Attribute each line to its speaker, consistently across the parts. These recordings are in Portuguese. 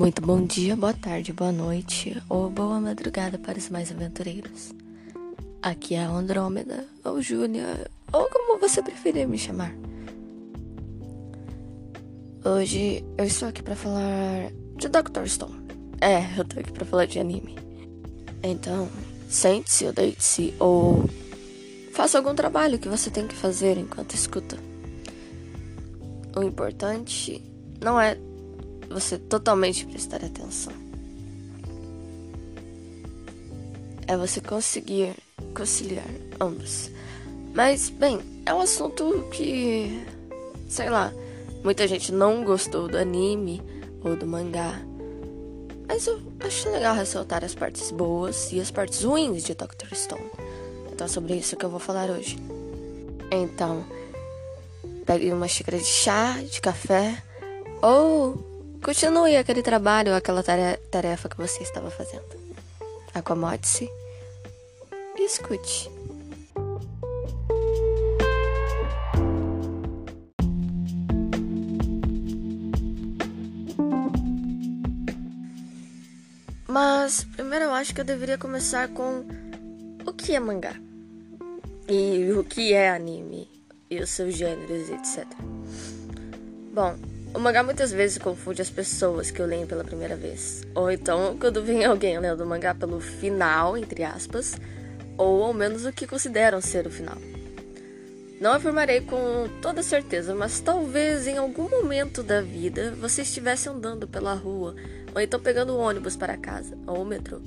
Speaker 1: Muito bom dia, boa tarde, boa noite ou boa madrugada para os mais aventureiros. Aqui é a Andrômeda, ou Júlia, ou como você preferir me chamar. Hoje eu estou aqui para falar de Dr. Stone. É, eu tô aqui para falar de anime. Então, sente-se ou deite-se ou faça algum trabalho que você tem que fazer enquanto escuta. O importante não é você totalmente prestar atenção. É você conseguir conciliar ambos. Mas, bem, é um assunto que, sei lá, muita gente não gostou do anime ou do mangá. Mas eu acho legal ressaltar as partes boas e as partes ruins de Dr. Stone. Então é sobre isso que eu vou falar hoje. Então, pegue uma xícara de chá, de café ou Continue aquele trabalho, aquela tarefa que você estava fazendo. Acomode-se e escute. Mas primeiro eu acho que eu deveria começar com o que é mangá e o que é anime e os seus gêneros, etc. Bom, o mangá muitas vezes confunde as pessoas que o leem pela primeira vez. Ou então, quando vem alguém lendo o mangá pelo final, entre aspas, ou ao menos o que consideram ser o final. Não afirmarei com toda certeza, mas talvez em algum momento da vida você estivesse andando pela rua, ou então pegando o ônibus para casa, ou o metrô,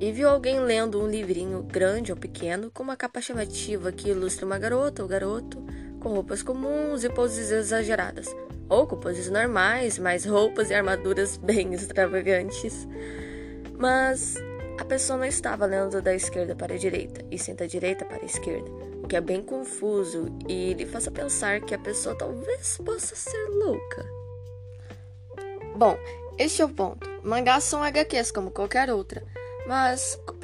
Speaker 1: e viu alguém lendo um livrinho grande ou pequeno com uma capa chamativa que ilustra uma garota ou garoto com roupas comuns e poses exageradas ou com poses normais, mas roupas e armaduras bem extravagantes. Mas a pessoa não estava lendo da esquerda para a direita, e sim da direita para a esquerda, o que é bem confuso e lhe faça pensar que a pessoa talvez possa ser louca. Bom, este é o ponto. Mangás são HQs como qualquer outra, mas com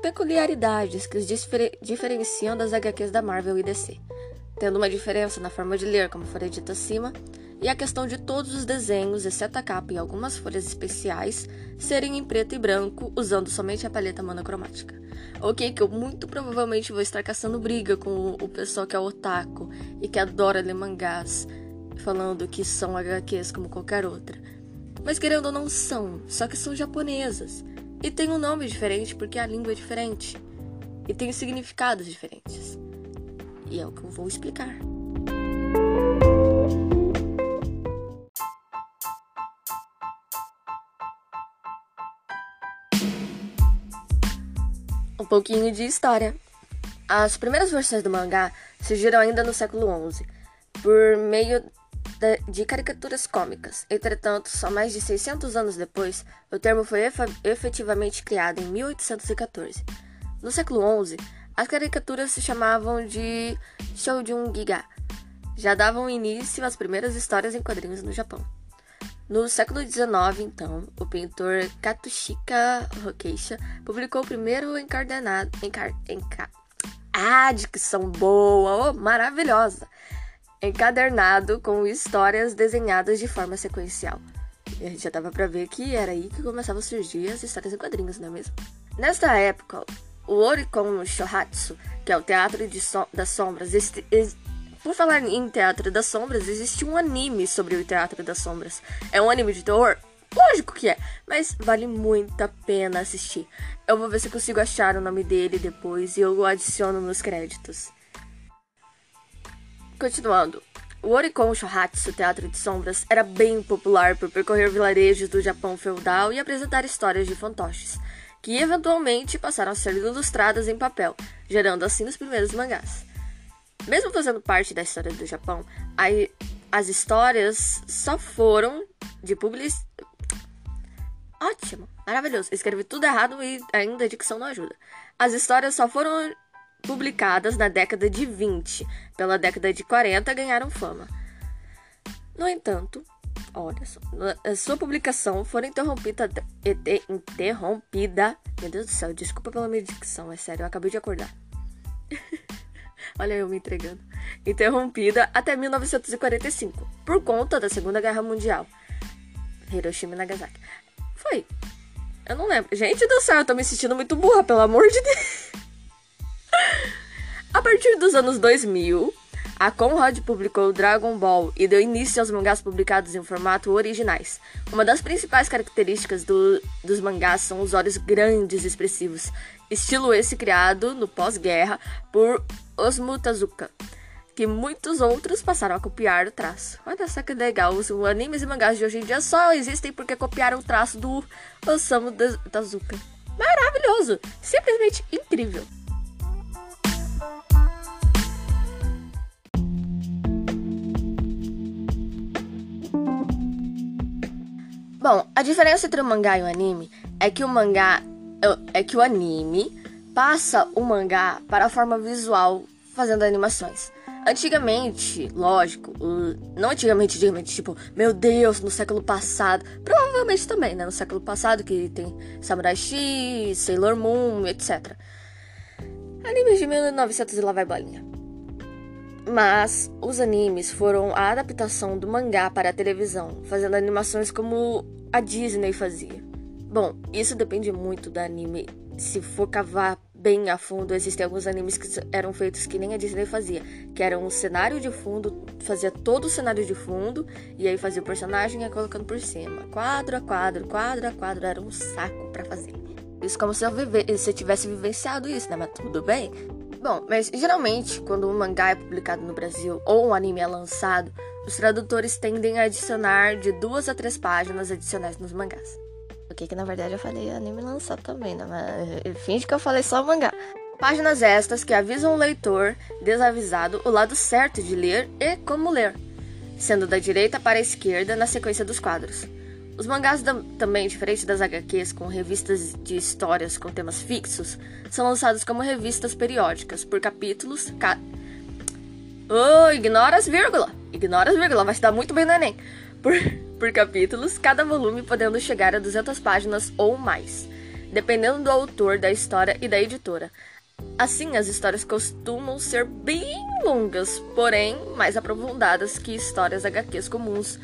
Speaker 1: peculiaridades que os diferenciam das HQs da Marvel e DC, tendo uma diferença na forma de ler, como foi dito acima, e a questão de todos os desenhos, exceto a capa e algumas folhas especiais, serem em preto e branco, usando somente a paleta monocromática. Ok, que eu muito provavelmente vou estar caçando briga com o pessoal que é otaku e que adora ler mangás, falando que são HQs como qualquer outra. Mas querendo ou não são, só que são japonesas. E tem um nome diferente porque a língua é diferente. E tem significados diferentes. E é o que eu vou explicar. Pouquinho de história. As primeiras versões do mangá surgiram ainda no século XI, por meio de caricaturas cômicas. Entretanto, só mais de 600 anos depois, o termo foi efetivamente criado em 1814. No século XI, as caricaturas se chamavam de Shoujun-giga. Já davam início às primeiras histórias em quadrinhos no Japão. No século XIX, então, o pintor Katsushika Rokeisha publicou o primeiro encadernado. Encar, enca, ah, dicção boa, oh, maravilhosa! Encadernado com histórias desenhadas de forma sequencial. A gente já dava pra ver que era aí que começavam a surgir as histórias em quadrinhos, não é mesmo? Nesta época, o Oricon Shohatsu, que é o teatro so das sombras, por falar em Teatro das Sombras, existe um anime sobre o Teatro das Sombras. É um anime de terror? Lógico que é, mas vale muito a pena assistir. Eu vou ver se consigo achar o nome dele depois e eu o adiciono nos créditos. Continuando. O Oricon Shohatsu Teatro de Sombras era bem popular por percorrer vilarejos do Japão feudal e apresentar histórias de fantoches, que eventualmente passaram a ser ilustradas em papel, gerando assim os primeiros mangás. Mesmo fazendo parte da história do Japão, as histórias só foram de public... Ótimo, maravilhoso. Escrevi tudo errado e ainda a dicção não ajuda. As histórias só foram publicadas na década de 20. Pela década de 40 ganharam fama. No entanto, olha só, a sua publicação foi interrompida, interrompida. Meu Deus do céu, desculpa pela minha dicção, é sério, eu acabei de acordar. Olha eu me entregando. Interrompida até 1945, por conta da Segunda Guerra Mundial. Hiroshima e Nagasaki. Foi. Eu não lembro. Gente do céu, eu tô me sentindo muito burra, pelo amor de Deus. A partir dos anos 2000, a Conrad publicou Dragon Ball e deu início aos mangás publicados em formato originais. Uma das principais características do, dos mangás são os olhos grandes e expressivos, estilo esse criado no pós-guerra por Osamu Tezuka, que muitos outros passaram a copiar o traço. Olha só que legal, os animes e mangás de hoje em dia só existem porque copiaram o traço do Osamu Tezuka. Maravilhoso! Simplesmente incrível! Bom, a diferença entre o mangá e o anime é que o mangá é que o anime passa o mangá para a forma visual fazendo animações. Antigamente, lógico, não antigamente, antigamente, tipo, meu Deus, no século passado, provavelmente também, né, no século passado que tem Samurai X, Sailor Moon, etc. Animes de 1900 e lá vai bolinha. Mas os animes foram a adaptação do mangá para a televisão, fazendo animações como a Disney fazia. Bom, isso depende muito do anime. Se for cavar bem a fundo, existem alguns animes que eram feitos que nem a Disney fazia, que era um cenário de fundo, fazia todo o cenário de fundo e aí fazia o personagem e ia colocando por cima, quadro a quadro, quadro a quadro, era um saco para fazer. Isso como se eu, vive, se eu tivesse vivenciado isso, né? Mas tudo bem. Bom, mas geralmente, quando um mangá é publicado no Brasil ou um anime é lançado, os tradutores tendem a adicionar de duas a três páginas adicionais nos mangás. O que na verdade eu falei anime lançado também, né? Mas finge que eu falei só mangá. Páginas estas que avisam o leitor, desavisado, o lado certo de ler e como ler, sendo da direita para a esquerda na sequência dos quadros. Os mangás também, diferente das HQs com revistas de histórias com temas fixos, são lançados como revistas periódicas, por capítulos. Ca... Oh, ignora as vírgulas! Ignora as vírgulas, vai se dar muito bem no Enem. Por, por capítulos, cada volume podendo chegar a 200 páginas ou mais, dependendo do autor, da história e da editora. Assim, as histórias costumam ser bem longas, porém mais aprofundadas que histórias HQs comuns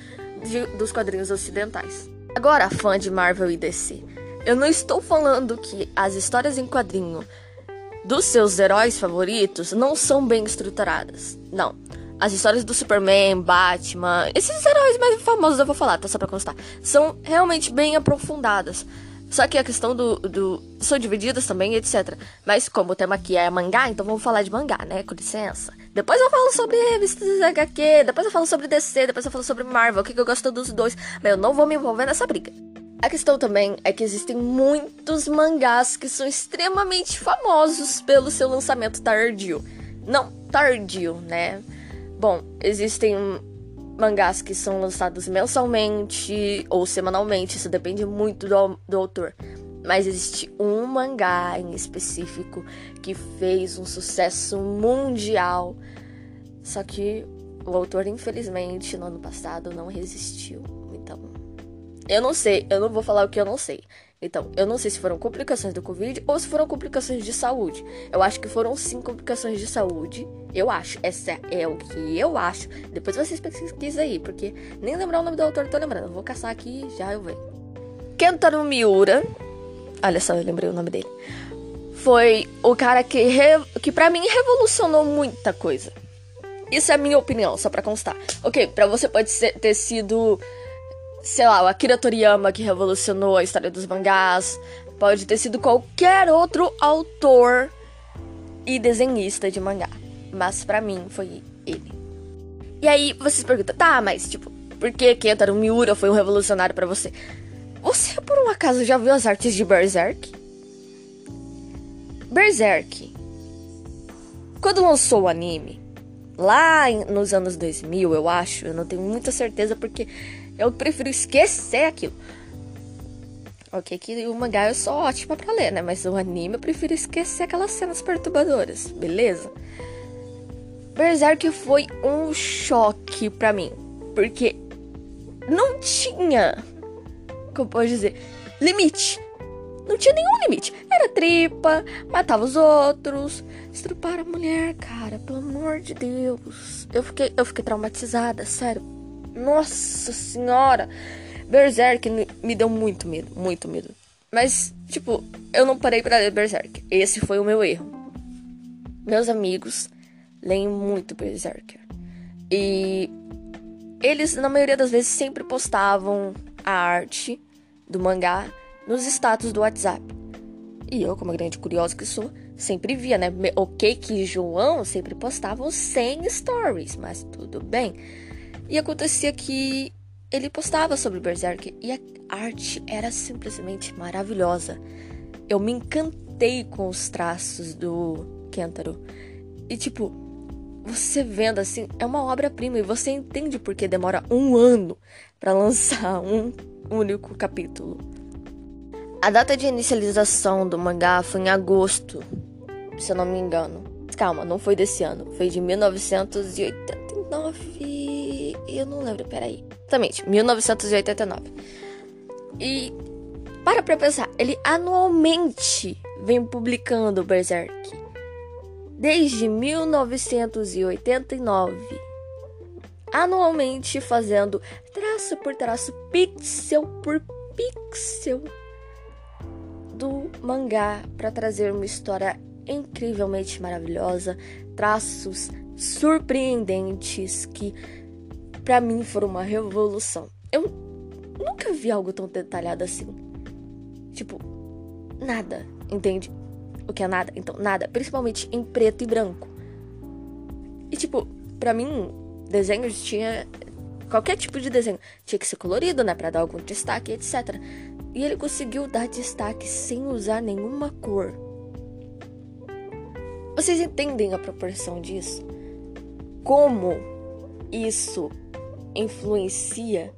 Speaker 1: de, dos quadrinhos ocidentais. Agora, fã de Marvel e DC, eu não estou falando que as histórias em quadrinho dos seus heróis favoritos não são bem estruturadas. Não. As histórias do Superman, Batman, esses heróis mais famosos eu vou falar, tá? Só pra constar. São realmente bem aprofundadas. Só que a questão do, do. São divididas também, etc. Mas como o tema aqui é mangá, então vamos falar de mangá, né? Com licença. Depois eu falo sobre revistas HQ, depois eu falo sobre DC, depois eu falo sobre Marvel, o que, que eu gosto dos dois. Mas eu não vou me envolver nessa briga. A questão também é que existem muitos mangás que são extremamente famosos pelo seu lançamento tardio. Não tardio, né? Bom, existem mangás que são lançados mensalmente ou semanalmente, isso depende muito do, do autor. Mas existe um mangá em específico que fez um sucesso mundial. Só que o autor, infelizmente, no ano passado não resistiu. Eu não sei, eu não vou falar o que eu não sei. Então, eu não sei se foram complicações do Covid ou se foram complicações de saúde. Eu acho que foram sim complicações de saúde. Eu acho. Essa é o que eu acho. Depois vocês pesquisem aí, porque nem lembrar o nome do autor tô lembrando. Eu vou caçar aqui e já eu venho. Kentaro Miura. Olha só, eu lembrei o nome dele. Foi o cara que, re... que para mim revolucionou muita coisa. Isso é a minha opinião, só pra constar. Ok, pra você pode ser, ter sido sei lá, o Akira Toriyama que revolucionou a história dos mangás, pode ter sido qualquer outro autor e desenhista de mangá, mas para mim foi ele. E aí vocês perguntam, tá, mas tipo, por que Kentaro Miura foi um revolucionário para você? Você por um acaso já viu as artes de Berserk? Berserk. Quando lançou o anime, lá nos anos 2000, eu acho, eu não tenho muita certeza porque eu prefiro esquecer aquilo. Ok, que o mangá é só ótima pra ler, né? Mas o anime eu prefiro esquecer aquelas cenas perturbadoras, beleza? Berserk foi um choque pra mim. Porque não tinha. Como pode dizer? Limite. Não tinha nenhum limite. Era tripa, matava os outros, estrupar a mulher, cara. Pelo amor de Deus. Eu fiquei, eu fiquei traumatizada, sério nossa senhora! Berserk me deu muito medo, muito medo. Mas, tipo, eu não parei para ler Berserk. Esse foi o meu erro. Meus amigos leem muito Berserker. E eles, na maioria das vezes, sempre postavam a arte do mangá nos status do WhatsApp. E eu, como grande curiosa que sou, sempre via, né? Ok que João sempre postava 100 stories, mas tudo bem. E acontecia que ele postava sobre Berserk e a arte era simplesmente maravilhosa. Eu me encantei com os traços do Kentaro. E tipo, você vendo assim, é uma obra-prima e você entende porque demora um ano para lançar um único capítulo. A data de inicialização do mangá foi em agosto se eu não me engano. Calma, não foi desse ano, foi de 1989. Eu não lembro, peraí. Exatamente, 1989. E para pra pensar, ele anualmente vem publicando Berserk. Desde 1989. Anualmente fazendo traço por traço, pixel por pixel do mangá para trazer uma história incrivelmente maravilhosa, traços surpreendentes que para mim foram uma revolução. Eu nunca vi algo tão detalhado assim. Tipo, nada, entende? O que é nada? Então, nada, principalmente em preto e branco. E tipo, para mim, desenhos tinha qualquer tipo de desenho tinha que ser colorido, né, para dar algum destaque, etc. E ele conseguiu dar destaque sem usar nenhuma cor. Vocês entendem a proporção disso? Como isso influencia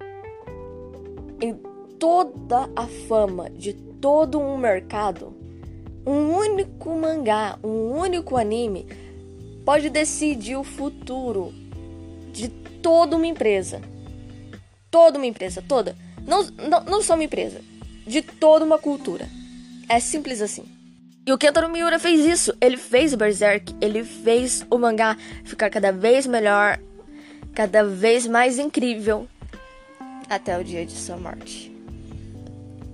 Speaker 1: em toda a fama de todo um mercado? Um único mangá, um único anime pode decidir o futuro de toda uma empresa. Toda uma empresa, toda. Não, não, não só uma empresa, de toda uma cultura. É simples assim. E o Kentaro Miura fez isso. Ele fez o Berserk, ele fez o mangá ficar cada vez melhor, cada vez mais incrível até o dia de sua morte.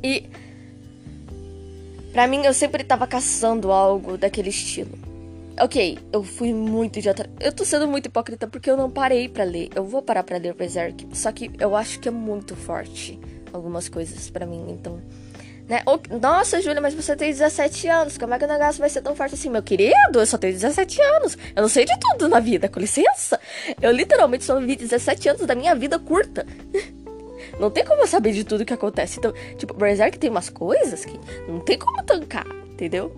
Speaker 1: E para mim eu sempre tava caçando algo daquele estilo. Ok, eu fui muito idiota. Eu tô sendo muito hipócrita porque eu não parei para ler. Eu vou parar para ler Berserk, só que eu acho que é muito forte algumas coisas para mim, então né? Nossa, Júlia, mas você tem 17 anos. Como é que o negócio vai ser tão forte assim? Meu querido, eu só tenho 17 anos. Eu não sei de tudo na vida, com licença. Eu literalmente só vivi 17 anos da minha vida curta. Não tem como eu saber de tudo que acontece. Então, tipo, Berserk tem umas coisas que não tem como tancar, entendeu?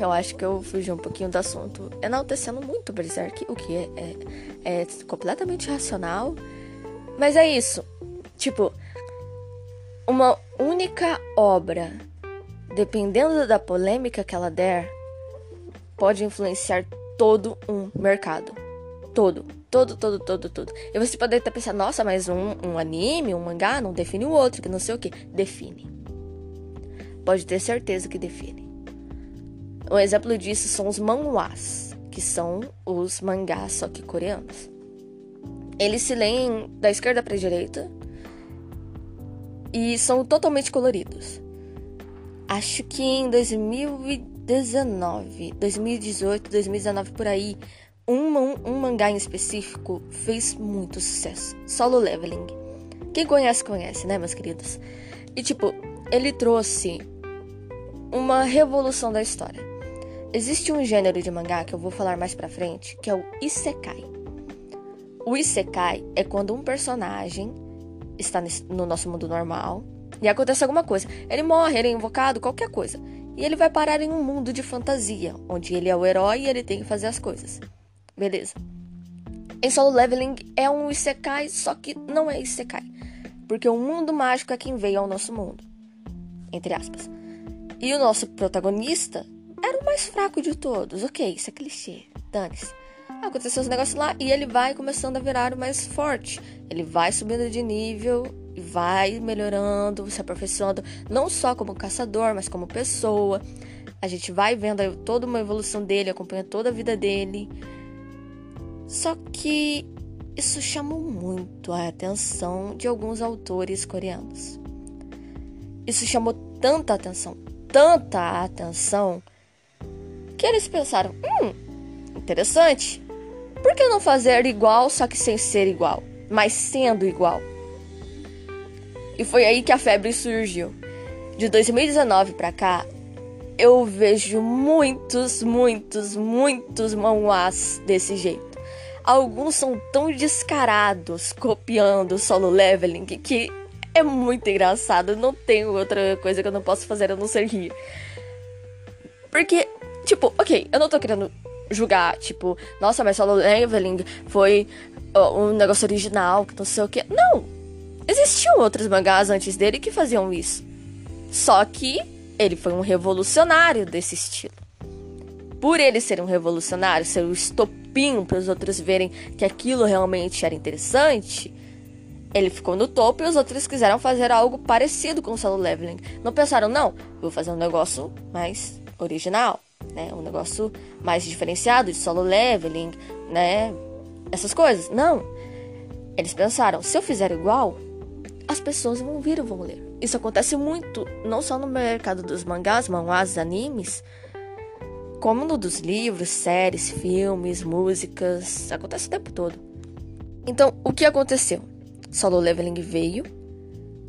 Speaker 1: Eu acho que eu fugi um pouquinho do assunto, enaltecendo muito Berserk, o que é, é, é completamente racional. Mas é isso. Tipo, uma única obra, dependendo da polêmica que ela der, pode influenciar todo um mercado. Todo, todo, todo, todo, todo. E você pode até pensar, nossa, mas um, um anime, um mangá não define o outro, que não sei o que. Define. Pode ter certeza que define. Um exemplo disso são os manhwas, que são os mangás, só que coreanos. Eles se leem da esquerda para a direita, e são totalmente coloridos. Acho que em 2019, 2018, 2019 por aí, um, um mangá em específico fez muito sucesso. Solo Leveling. Quem conhece, conhece, né, meus queridos? E tipo, ele trouxe uma revolução da história. Existe um gênero de mangá que eu vou falar mais pra frente, que é o Isekai. O Isekai é quando um personagem está no nosso mundo normal e acontece alguma coisa. Ele morre, ele é invocado, qualquer coisa. E ele vai parar em um mundo de fantasia, onde ele é o herói e ele tem que fazer as coisas. Beleza. Em Solo Leveling é um Isekai, só que não é Isekai. Porque o mundo mágico é quem veio ao nosso mundo. Entre aspas. E o nosso protagonista era o mais fraco de todos. Ok, isso é clichê. Dane-se aconteceu os negócios lá e ele vai começando a virar o mais forte. Ele vai subindo de nível e vai melhorando, se aperfeiçoando, não só como caçador, mas como pessoa. A gente vai vendo toda uma evolução dele, acompanha toda a vida dele. Só que isso chamou muito a atenção de alguns autores coreanos. Isso chamou tanta atenção, tanta atenção, que eles pensaram: hum, interessante. Por que não fazer igual, só que sem ser igual, mas sendo igual? E foi aí que a febre surgiu. De 2019 para cá, eu vejo muitos, muitos, muitos manhwas desse jeito. Alguns são tão descarados copiando solo leveling que é muito engraçado. Não tenho outra coisa que eu não posso fazer a não ser rir. Porque, tipo, ok, eu não tô querendo julgar, tipo, nossa, mas solo leveling foi um negócio original, que não sei o que. Não! Existiam outros mangás antes dele que faziam isso. Só que ele foi um revolucionário desse estilo. Por ele ser um revolucionário, ser o estopim para os outros verem que aquilo realmente era interessante, ele ficou no topo e os outros quiseram fazer algo parecido com o solo leveling. Não pensaram, não, vou fazer um negócio mais original, né? Um negócio mais diferenciado de solo leveling, né? Essas coisas. Não. Eles pensaram, se eu fizer igual, as pessoas vão vir e vão ler. Isso acontece muito, não só no mercado dos mangás, manhwas, animes, como no dos livros, séries, filmes, músicas. Acontece o tempo todo. Então, o que aconteceu? Solo Leveling veio.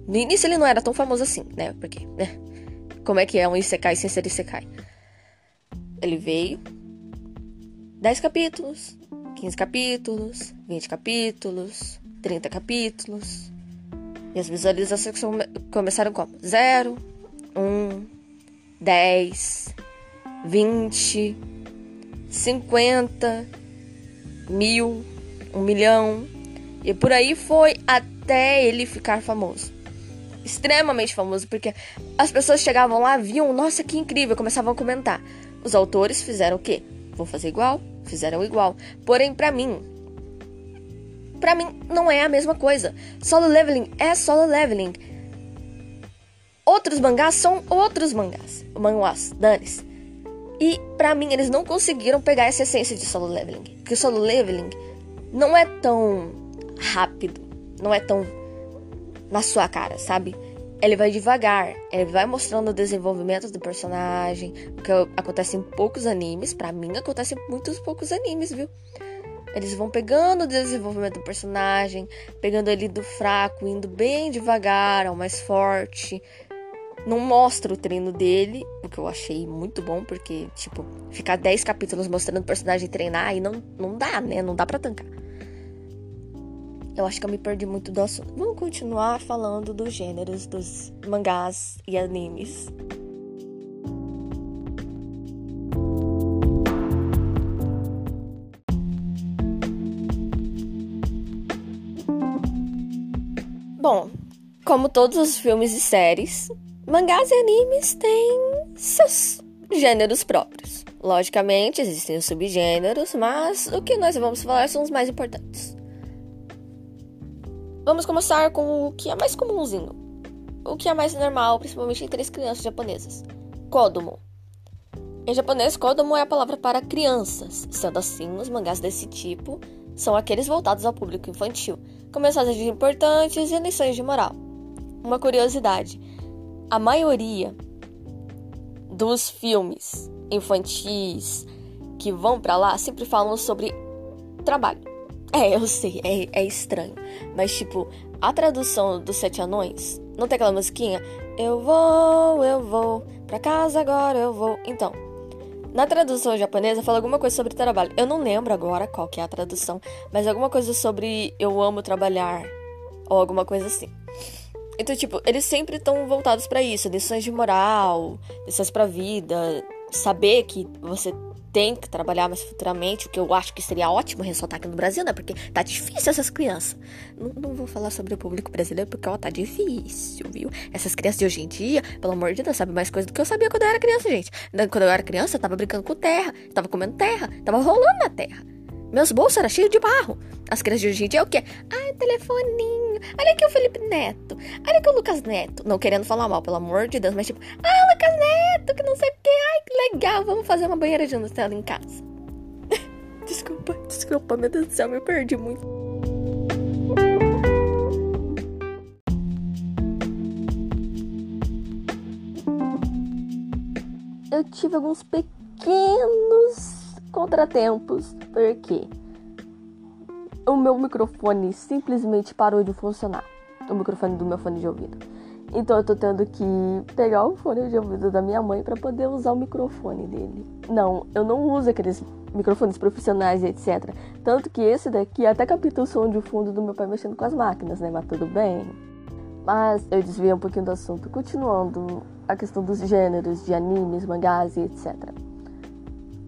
Speaker 1: No início ele não era tão famoso assim, né? Porque, né? Como é que é um Isekai sem ser Isekai? Ele veio. 10 capítulos, 15 capítulos, 20 capítulos, 30 capítulos. E as visualizações começaram como? 0, 1, 10, 20, 50, mil, 1 milhão. E por aí foi até ele ficar famoso. Extremamente famoso, porque as pessoas chegavam lá, viam, nossa, que incrível, começavam a comentar. Os autores fizeram o quê? Vou fazer igual? Fizeram igual. Porém, para mim, para mim não é a mesma coisa. Solo leveling é solo leveling. Outros mangás são outros mangás. Manhwas, danes. E para mim eles não conseguiram pegar essa essência de solo leveling. Porque solo leveling não é tão rápido, não é tão na sua cara, sabe? Ele vai devagar, ele vai mostrando o desenvolvimento do personagem, que acontece em poucos animes, para mim acontece em muitos poucos animes, viu? Eles vão pegando o desenvolvimento do personagem, pegando ele do fraco, indo bem devagar ao mais forte. Não mostra o treino dele, o que eu achei muito bom, porque, tipo, ficar 10 capítulos mostrando o personagem treinar aí não, não dá, né? Não dá pra tancar. Eu acho que eu me perdi muito do assunto. Vamos continuar falando dos gêneros dos mangás e animes. Bom, como todos os filmes e séries, mangás e animes têm seus gêneros próprios. Logicamente, existem os subgêneros, mas o que nós vamos falar são os mais importantes. Vamos começar com o que é mais comumzinho, o que é mais normal, principalmente entre as crianças japonesas: Kodomo. Em japonês, Kodomo é a palavra para crianças, sendo assim, os mangás desse tipo são aqueles voltados ao público infantil, com mensagens importantes e lições de moral. Uma curiosidade: a maioria dos filmes infantis que vão para lá sempre falam sobre trabalho. É, eu sei, é, é estranho. Mas, tipo, a tradução dos Sete Anões, não tem aquela musiquinha? Eu vou, eu vou, pra casa agora eu vou. Então, na tradução japonesa fala alguma coisa sobre trabalho. Eu não lembro agora qual que é a tradução, mas alguma coisa sobre eu amo trabalhar ou alguma coisa assim. Então, tipo, eles sempre estão voltados para isso, lições de moral, lições para vida, saber que você tem que trabalhar mais futuramente, o que eu acho que seria ótimo ressaltar aqui no Brasil, né? Porque tá difícil essas crianças. Não, não vou falar sobre o público brasileiro, porque, ó, tá difícil, viu? Essas crianças de hoje em dia, pelo amor de Deus, sabem mais coisa do que eu sabia quando eu era criança, gente. Quando eu era criança, eu tava brincando com terra, tava comendo terra, tava rolando na terra. Meus bolsos eram cheios de barro. As crianças de hoje em dia é o quê? Ai, telefoninho. Olha aqui o Felipe Neto. Olha aqui o Lucas Neto. Não querendo falar mal, pelo amor de Deus, mas tipo, ah, Lucas Neto, que não sei o quê. Ai, que legal. Vamos fazer uma banheira de Nutella em casa. desculpa, desculpa, meu Deus do céu, me perdi muito. Eu tive alguns pequenos contratempos, porque o meu microfone simplesmente parou de funcionar. O microfone do meu fone de ouvido. Então eu tô tendo que pegar o fone de ouvido da minha mãe para poder usar o microfone dele. Não, eu não uso aqueles microfones profissionais e etc. Tanto que esse daqui até capta o som de fundo do meu pai mexendo com as máquinas, né? Mas tudo bem. Mas eu desviei um pouquinho do assunto. Continuando a questão dos gêneros de animes, mangás e etc.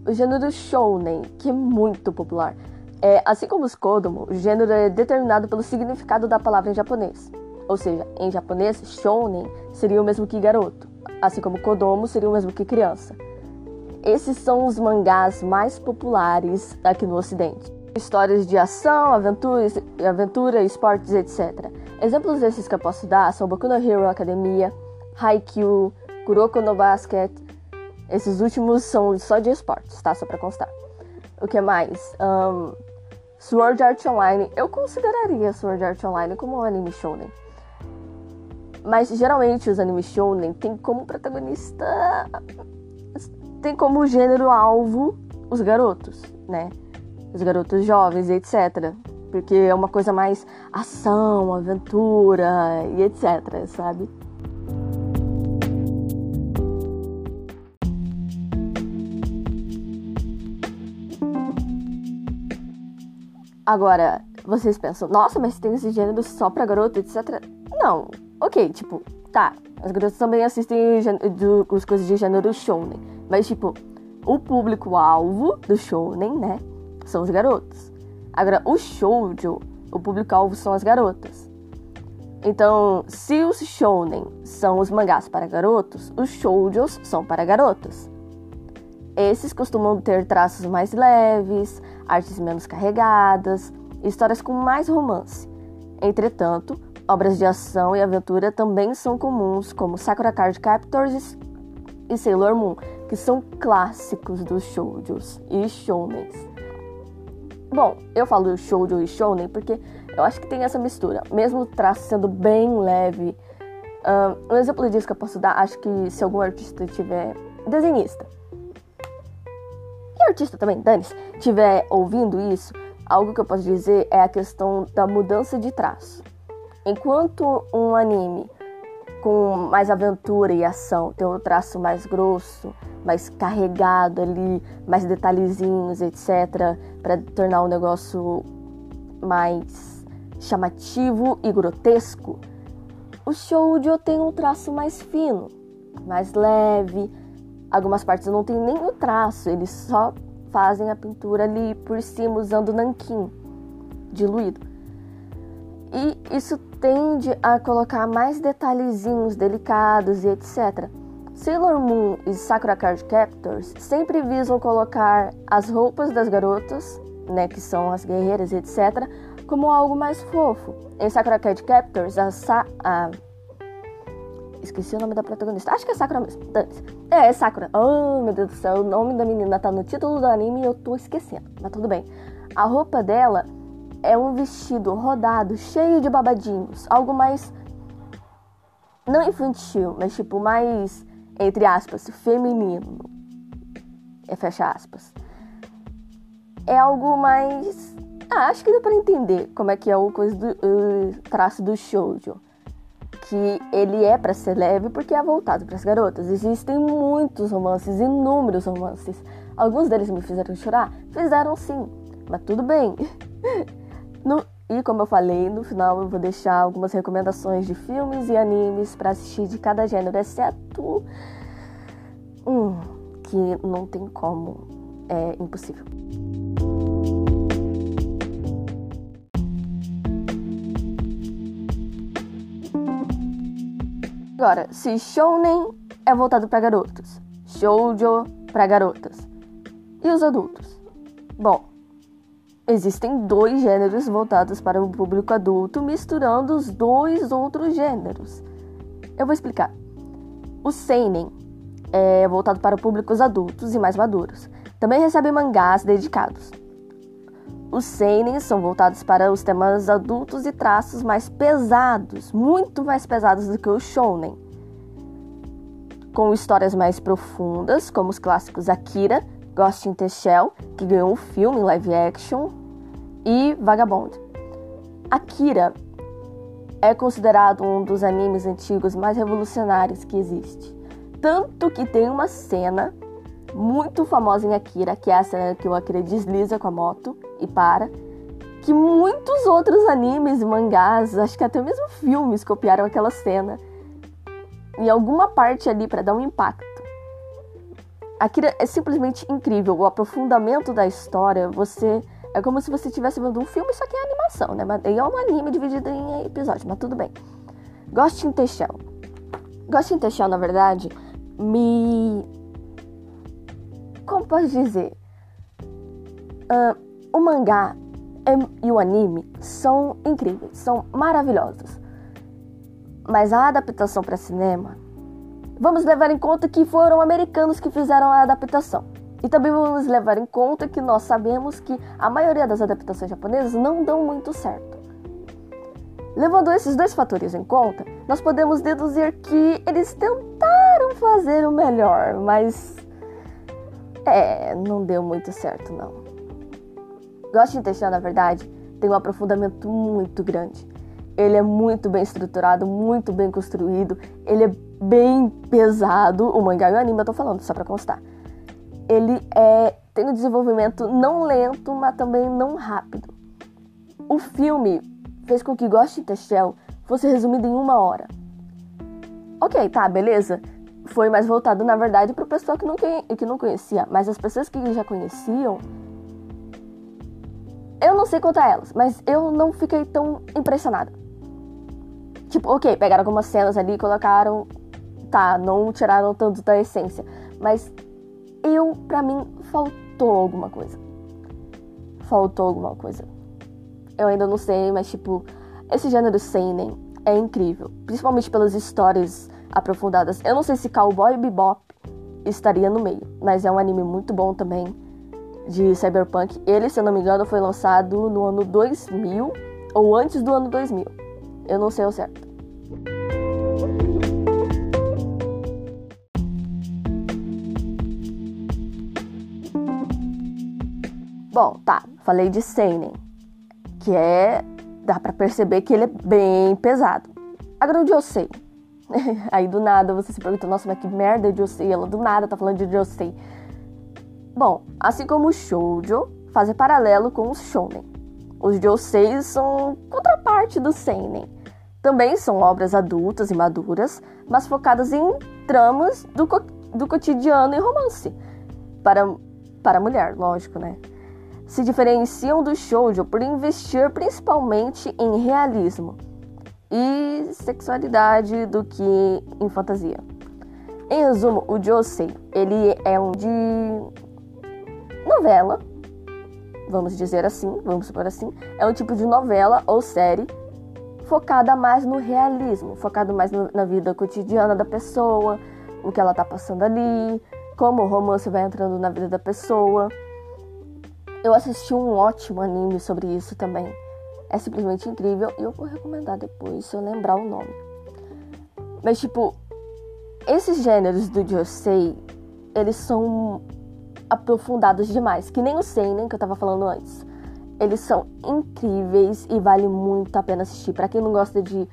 Speaker 1: O gênero shounen, que é muito popular. É, assim como os kodomo, o gênero é determinado pelo significado da palavra em japonês. Ou seja, em japonês, shounen seria o mesmo que garoto, assim como kodomo seria o mesmo que criança. Esses são os mangás mais populares aqui no ocidente. Histórias de ação, aventura, aventura esportes, etc. Exemplos desses que eu posso dar são Boku no Hero Academia, Haikyuu, Kuroko no Basket. Esses últimos são só de esportes, tá? Só pra constar. O que mais? Um, Sword Art Online. Eu consideraria Sword Art Online como um anime shonen. Mas geralmente os animes shounen tem como protagonista tem como gênero alvo os garotos, né? Os garotos jovens, etc. Porque é uma coisa mais ação, aventura e etc, sabe? Agora, vocês pensam, nossa, mas tem esse gênero só pra garoto, etc. Não, ok, tipo, tá. As garotas também assistem as coisas de gênero shounen. Mas, tipo, o público-alvo do shounen, né? São os garotos. Agora, o shoujo, o público-alvo são as garotas. Então, se os shounen são os mangás para garotos, os shoujos são para garotas. Esses costumam ter traços mais leves, artes menos carregadas, histórias com mais romance. Entretanto, obras de ação e aventura também são comuns, como Sakura Card Captors e Sailor Moon, que são clássicos dos shoujos e shounens. Bom, eu falo shoujo e shounen porque eu acho que tem essa mistura, mesmo o traço sendo bem leve. Um, exemplo disso que eu posso dar, acho que se algum artista tiver desenhista e artista também, dane-se, tiver ouvindo isso, algo que eu posso dizer é a questão da mudança de traço. Enquanto um anime com mais aventura e ação tem um traço mais grosso, mais carregado ali, mais detalhezinhos, etc, para tornar o negócio mais chamativo e grotesco. O shoujo tem um traço mais fino, mais leve. Algumas partes não tem nem o traço, eles só fazem a pintura ali por cima usando nanquim diluído. E isso tende a colocar mais detalhezinhos delicados e etc. Sailor Moon e Sakura Card Captors sempre visam colocar as roupas das garotas, né, que são as guerreiras, etc., como algo mais fofo. Em Sakura Card Captors, a, Sa a... Esqueci o nome da protagonista. Acho que é Sakura mesmo. É, é Sakura. Oh, meu Deus do céu. O nome da menina tá no título do anime e eu tô esquecendo. Mas tudo bem. A roupa dela é um vestido rodado, cheio de babadinhos. Algo mais. Não infantil, mas tipo mais entre aspas, feminino. É fecha aspas. É algo mais. Ah, acho que dá pra entender como é que é o coisa do uh, traço do shoujo. Que ele é para ser leve porque é voltado para as garotas. Existem muitos romances, inúmeros romances. Alguns deles me fizeram chorar? Fizeram sim, mas tudo bem. no, e como eu falei, no final eu vou deixar algumas recomendações de filmes e animes para assistir de cada gênero, exceto um que não tem como, é impossível. Agora, se shounen é voltado para garotos, shoujo para garotas e os adultos. Bom, Existem dois gêneros voltados para o público adulto, misturando os dois outros gêneros. Eu vou explicar. O seinen é voltado para públicos adultos e mais maduros. Também recebe mangás dedicados. Os seinen são voltados para os temas adultos e traços mais pesados, muito mais pesados do que o shounen. com histórias mais profundas, como os clássicos Akira, Ghost in the Shell, que ganhou um filme live action, e Vagabond. Akira é considerado um dos animes antigos mais revolucionários que existe. Tanto que tem uma cena muito famosa em Akira, que é a cena que o Akira desliza com a moto e para, que muitos outros animes e mangás, acho que até mesmo filmes copiaram aquela cena em alguma parte ali para dar um impacto. Akira é simplesmente incrível, o aprofundamento da história, você é como se você estivesse vendo um filme, só que é animação, né? Mas é um anime dividido em episódios, mas tudo bem. Ghost in the Shell. Ghost in the Shell, na verdade, me como posso dizer? Uh, o mangá e o anime são incríveis, são maravilhosos. Mas a adaptação para cinema, vamos levar em conta que foram americanos que fizeram a adaptação. E também vamos levar em conta que nós sabemos que a maioria das adaptações japonesas não dão muito certo. Levando esses dois fatores em conta, nós podemos deduzir que eles tentaram fazer o melhor, mas é, não deu muito certo, não. In the Shell, na verdade, tem um aprofundamento muito grande. Ele é muito bem estruturado, muito bem construído, ele é bem pesado. O mangá e o anime eu tô falando, só pra constar. Ele é, tem um desenvolvimento não lento, mas também não rápido. O filme fez com que Ghost in the Shell fosse resumido em uma hora. Ok, tá, beleza foi mais voltado, na verdade, para o pessoal que não, que não conhecia. Mas as pessoas que já conheciam, eu não sei quanto a elas, mas eu não fiquei tão impressionada. Tipo, ok, pegaram algumas cenas ali e colocaram. Tá, não tiraram tanto da essência. Mas eu, pra mim, faltou alguma coisa. Faltou alguma coisa. Eu ainda não sei, mas tipo, esse gênero seinen é incrível. Principalmente pelas histórias aprofundadas. Eu não sei se Cowboy Bebop estaria no meio, mas é um anime muito bom também de cyberpunk. Ele, se eu não me engano, foi lançado no ano 2000 ou antes do ano 2000. Eu não sei o certo. Bom, tá, falei de seinen, que é dá para perceber que ele é bem pesado. Agora onde eu sei Aí do nada você se pergunta, nossa, mas que merda de Josei? Ela do nada tá falando de Josei. Bom, assim como o shoujo, fazem paralelo com os shonen. Os Joseis são contraparte do seinen. Também são obras adultas e maduras, mas focadas em tramas do, co do cotidiano e romance. Para, para a mulher, lógico, né? Se diferenciam do shoujo por investir principalmente em realismo e sexualidade do que em fantasia. Em resumo, o Josei, ele é um de novela, vamos dizer assim, vamos supor assim, é um tipo de novela ou série focada mais no realismo, focado mais no, na vida cotidiana da pessoa, o que ela tá passando ali, como o romance vai entrando na vida da pessoa. Eu assisti um ótimo anime sobre isso também é simplesmente incrível e eu vou recomendar depois se eu lembrar o nome. Mas tipo, esses gêneros do Josei, eles são aprofundados demais, que nem o Seinen que eu tava falando antes. Eles são incríveis e vale muito a pena assistir. Para quem não gosta de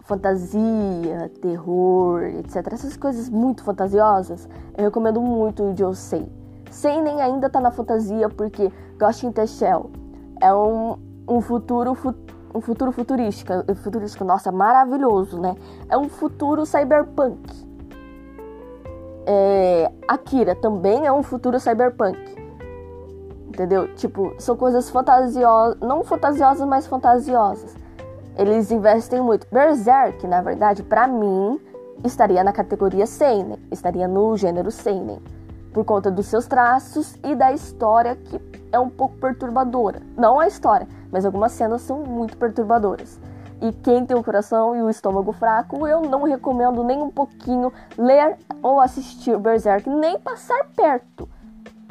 Speaker 1: fantasia, terror, etc, essas coisas muito fantasiosas, eu recomendo muito o Josei. Seinen ainda tá na fantasia porque Ghost in the Shell é um um futuro um futuro futurístico, futurístico, nossa, maravilhoso, né? É um futuro cyberpunk. É, Akira também é um futuro cyberpunk. Entendeu? Tipo, são coisas fantasiosas, não fantasiosas, mas fantasiosas. Eles investem muito. Berserk, na verdade, para mim, estaria na categoria seinen, estaria no gênero seinen, por conta dos seus traços e da história que é um pouco perturbadora. Não a história, mas algumas cenas são muito perturbadoras. E quem tem o coração e o estômago fraco, eu não recomendo nem um pouquinho ler ou assistir Berserk, nem passar perto,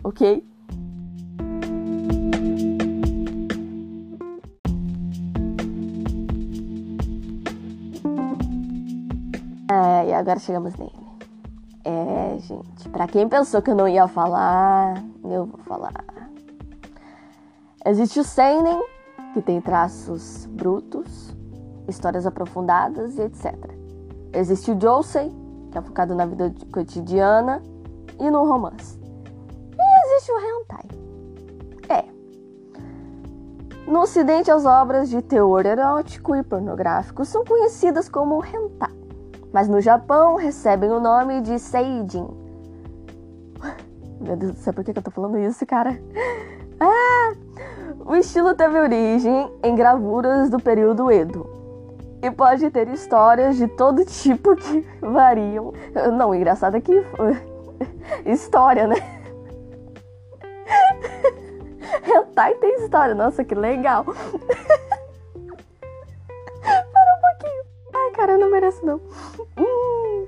Speaker 1: ok? É, e agora chegamos nele. É, gente, para quem pensou que eu não ia falar, eu vou falar. Existe o Seinen, que tem traços brutos, histórias aprofundadas e etc. Existe o Josei, que é focado na vida cotidiana e no romance. E existe o Hentai. É. No ocidente, as obras de teor erótico e pornográfico são conhecidas como hentai, mas no Japão recebem o nome de seijin. Meu Deus do céu, por que eu tô falando isso, cara? Ah! O estilo teve origem em gravuras do período Edo, e pode ter histórias de todo tipo que variam. Não, engraçado é que. história, né? Hentai tem história. Nossa, que legal. Para um pouquinho. Ai, cara, eu não mereço não. Hum,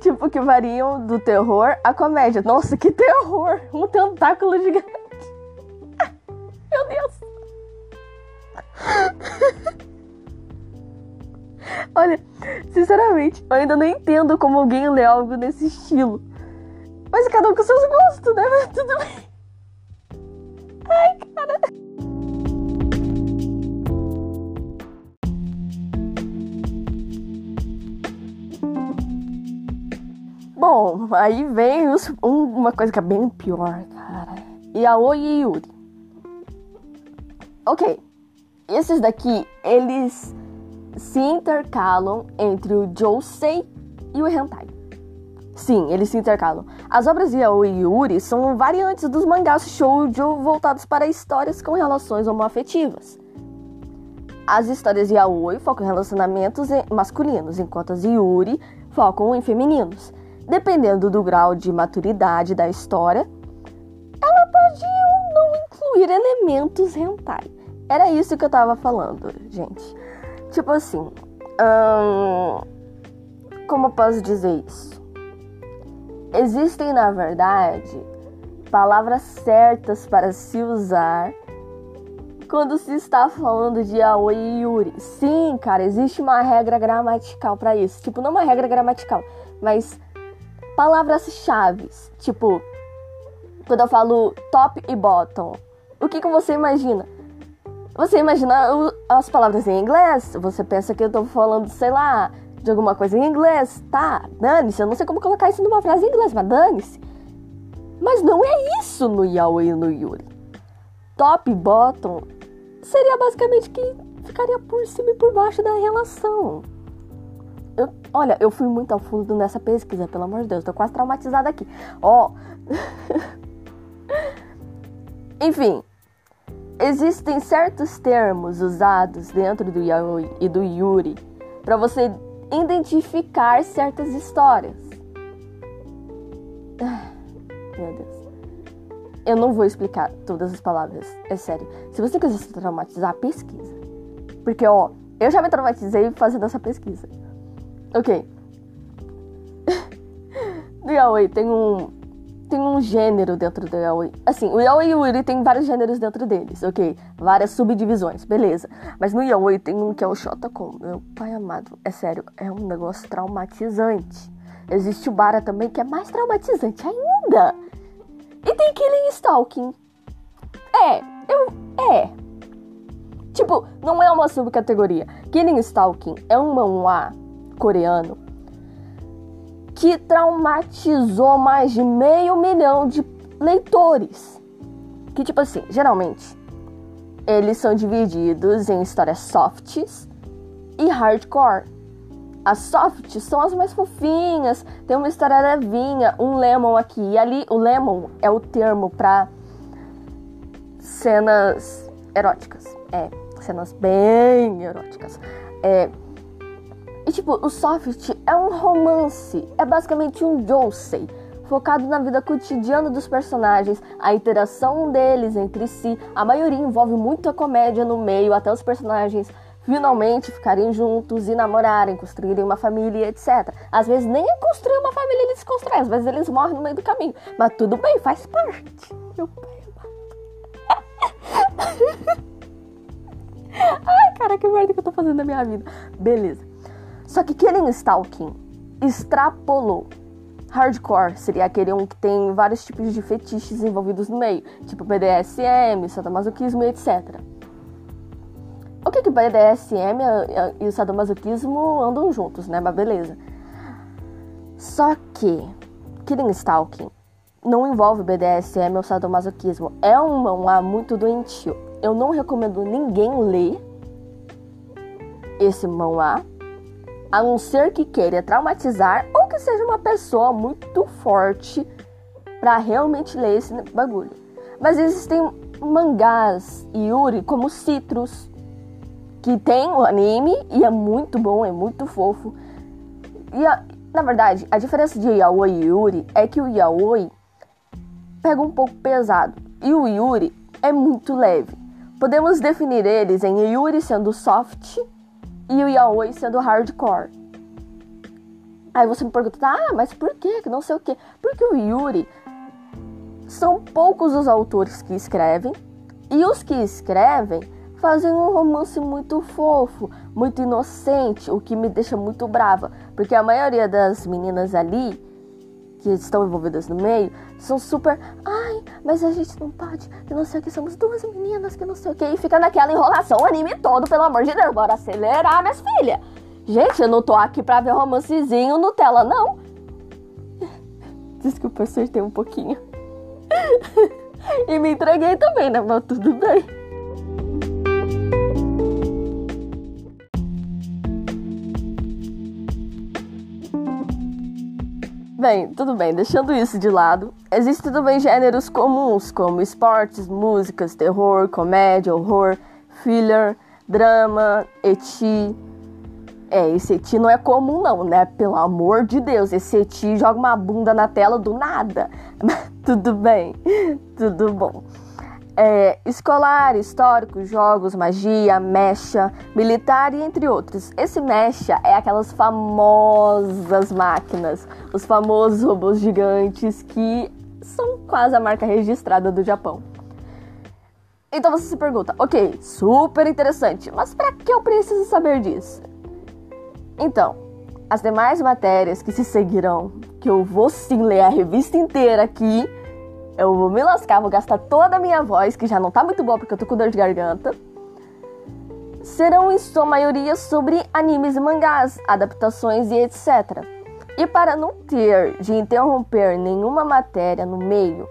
Speaker 1: tipo, que variam do terror à comédia. Nossa, que terror! Um tentáculo gigante. Meu Deus. Olha, sinceramente, eu ainda não entendo como alguém lê algo nesse estilo. Mas cada um com seus gostos, né? Mas tudo bem. Ai, cara. Bom, aí vem os, um, uma coisa que é bem pior, cara. Yaoi e Yuri. Ok. Esses daqui, eles se intercalam entre o Josei e o Hentai. Sim, eles se intercalam. As obras de Yaoi e Yuri são variantes dos mangás shoujo voltados para histórias com relações homoafetivas. As histórias de Yaoi focam em relacionamentos masculinos, enquanto as de Yuri focam em femininos. Dependendo do grau de maturidade da história, ela pode ou não incluir elementos hentai. Era isso que eu tava falando, gente. Tipo assim, hum, como posso dizer isso? Existem, na verdade, palavras certas para se usar quando se está falando de Aoi e Yuri. Sim, cara, existe uma regra gramatical para isso. Tipo, não uma regra gramatical, mas palavras-chave. Tipo, quando eu falo top e bottom, o que, que você imagina? Você imagina as palavras em inglês, você pensa que eu tô falando, sei lá, de alguma coisa em inglês. Tá, dane-se, eu não sei como colocar isso numa frase em inglês, mas dane-se. Mas não é isso no Yaoi e no Yuri. Top e bottom seria basicamente que ficaria por cima e por baixo da relação. Eu, olha, eu fui muito ao fundo nessa pesquisa, pelo amor de Deus, tô quase traumatizada aqui. Ó. Oh. Enfim, existem certos termos usados dentro do yaoi e do yuri para você identificar certas histórias. Ah, meu Deus. Eu não vou explicar todas as palavras, é sério. Se você quiser se traumatizar, pesquisa. Porque, ó, eu já me traumatizei fazendo essa pesquisa. Ok. No yaoi tem um tem um gênero dentro do yaoi. Assim, o yaoi e o yuri tem vários gêneros dentro deles, ok? Várias subdivisões, beleza. Mas no yaoi tem um que é o shotacon. Meu pai amado, é sério, é um negócio traumatizante. Existe o bara também que é mais traumatizante ainda. E tem Killing Stalking. É, eu... é. Tipo, não é uma subcategoria. Killing Stalking é um manhwa coreano que traumatizou mais de meio milhão de leitores. Que, tipo assim, geralmente eles são divididos em histórias softs e hardcore. As softs são as mais fofinhas, tem uma história levinha, um lemon aqui e ali. O lemon é o termo para cenas eróticas. É, cenas bem eróticas. É, e tipo, o Soft é um romance, é basicamente um josei, focado na vida cotidiana dos personagens, a interação deles entre si. A maioria envolve muita comédia no meio, até os personagens finalmente ficarem juntos e namorarem, construírem uma família, etc. Às vezes nem construir uma família eles constroem, às vezes eles morrem no meio do caminho. Mas tudo bem, faz parte. Meu pai Ai, cara, que merda que eu tô fazendo na minha vida. Beleza. Só que Killing Stalking extrapolou Hardcore seria aquele um que tem vários tipos de fetiches envolvidos no meio, tipo BDSM, sadomasoquismo e etc. O que que BDSM e o sadomasoquismo andam juntos, né? Mas beleza. Só que Killing Stalking não envolve BDSM ou sadomasoquismo. É um mangá muito doentio. Eu não recomendo ninguém ler esse mangá, a não ser que queira traumatizar ou que seja uma pessoa muito forte para realmente ler esse bagulho. Mas existem mangás Yuri como Citrus, que tem o anime e é muito bom, é muito fofo. E a, na verdade, a diferença de Yaoi e Yuri é que o Yaoi pega um pouco pesado e o Yuri é muito leve. Podemos definir eles em Yuri sendo soft e o Yaoi sendo hardcore. Aí você me pergunta, ah, mas por quê? Que não sei o quê. Porque o Yuri são poucos os autores que escrevem e os que escrevem fazem um romance muito fofo, muito inocente, o que me deixa muito brava, porque a maioria das meninas ali que estão envolvidas no meio são super, ai, mas a gente não pode, que não sei o que, somos duas meninas, que não sei o que, e fica naquela enrolação o anime todo, pelo amor de Deus, bora acelerar, minhas filhas. Gente, eu não tô aqui pra ver romancezinho Nutella, não. Desculpa, acertei um pouquinho. e me entreguei também, né? Mas tudo bem. Bem, tudo bem, deixando isso de lado, existem também gêneros comuns como esportes, músicas, terror, comédia, horror, thriller, drama, eti. É, esse eti não é comum não, né? Pelo amor de Deus, esse eti joga uma bunda na tela do nada. Mas tudo bem, tudo bom é, escolar, histórico, jogos, magia, mecha, militar e entre outros. Esse mecha é aquelas famosas máquinas, os famosos robôs gigantes que são quase a marca registrada do Japão. Então você se pergunta, ok, super interessante, mas para que eu preciso saber disso? Então, as demais matérias que se seguirão, que eu vou sim ler a revista inteira aqui, eu vou me lascar, vou gastar toda a minha voz, que já não tá muito boa porque eu tô com dor de garganta. Serão em sua maioria sobre animes e mangás, adaptações e etc. E para não ter de interromper nenhuma matéria no meio,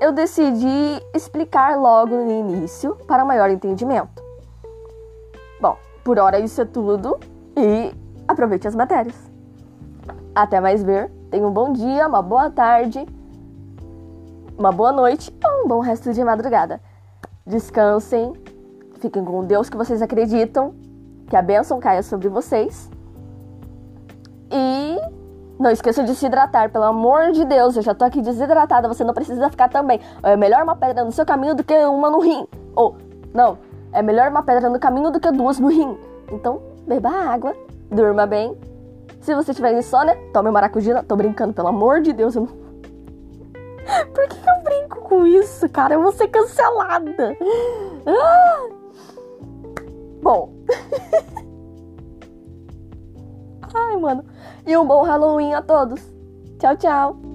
Speaker 1: eu decidi explicar logo no início para maior entendimento. Bom, por hora isso é tudo e aproveite as matérias. Até mais ver, tenha um bom dia, uma boa tarde uma boa noite ou um bom resto de madrugada. Descansem, fiquem com Deus que vocês acreditam, que a bênção caia sobre vocês. E não esqueçam de se hidratar, pelo amor de Deus, eu já tô aqui desidratada, você não precisa ficar também. É melhor uma pedra no seu caminho do que uma no rim. Ou, não, é melhor uma pedra no caminho do que duas no rim. Então, beba água, durma bem. Se você tiver insônia, tome maracujina. Tô brincando, pelo amor de Deus, eu não por que eu brinco com isso, cara? Eu vou ser cancelada. Ah! Bom. Ai, mano. E um bom Halloween a todos. Tchau, tchau.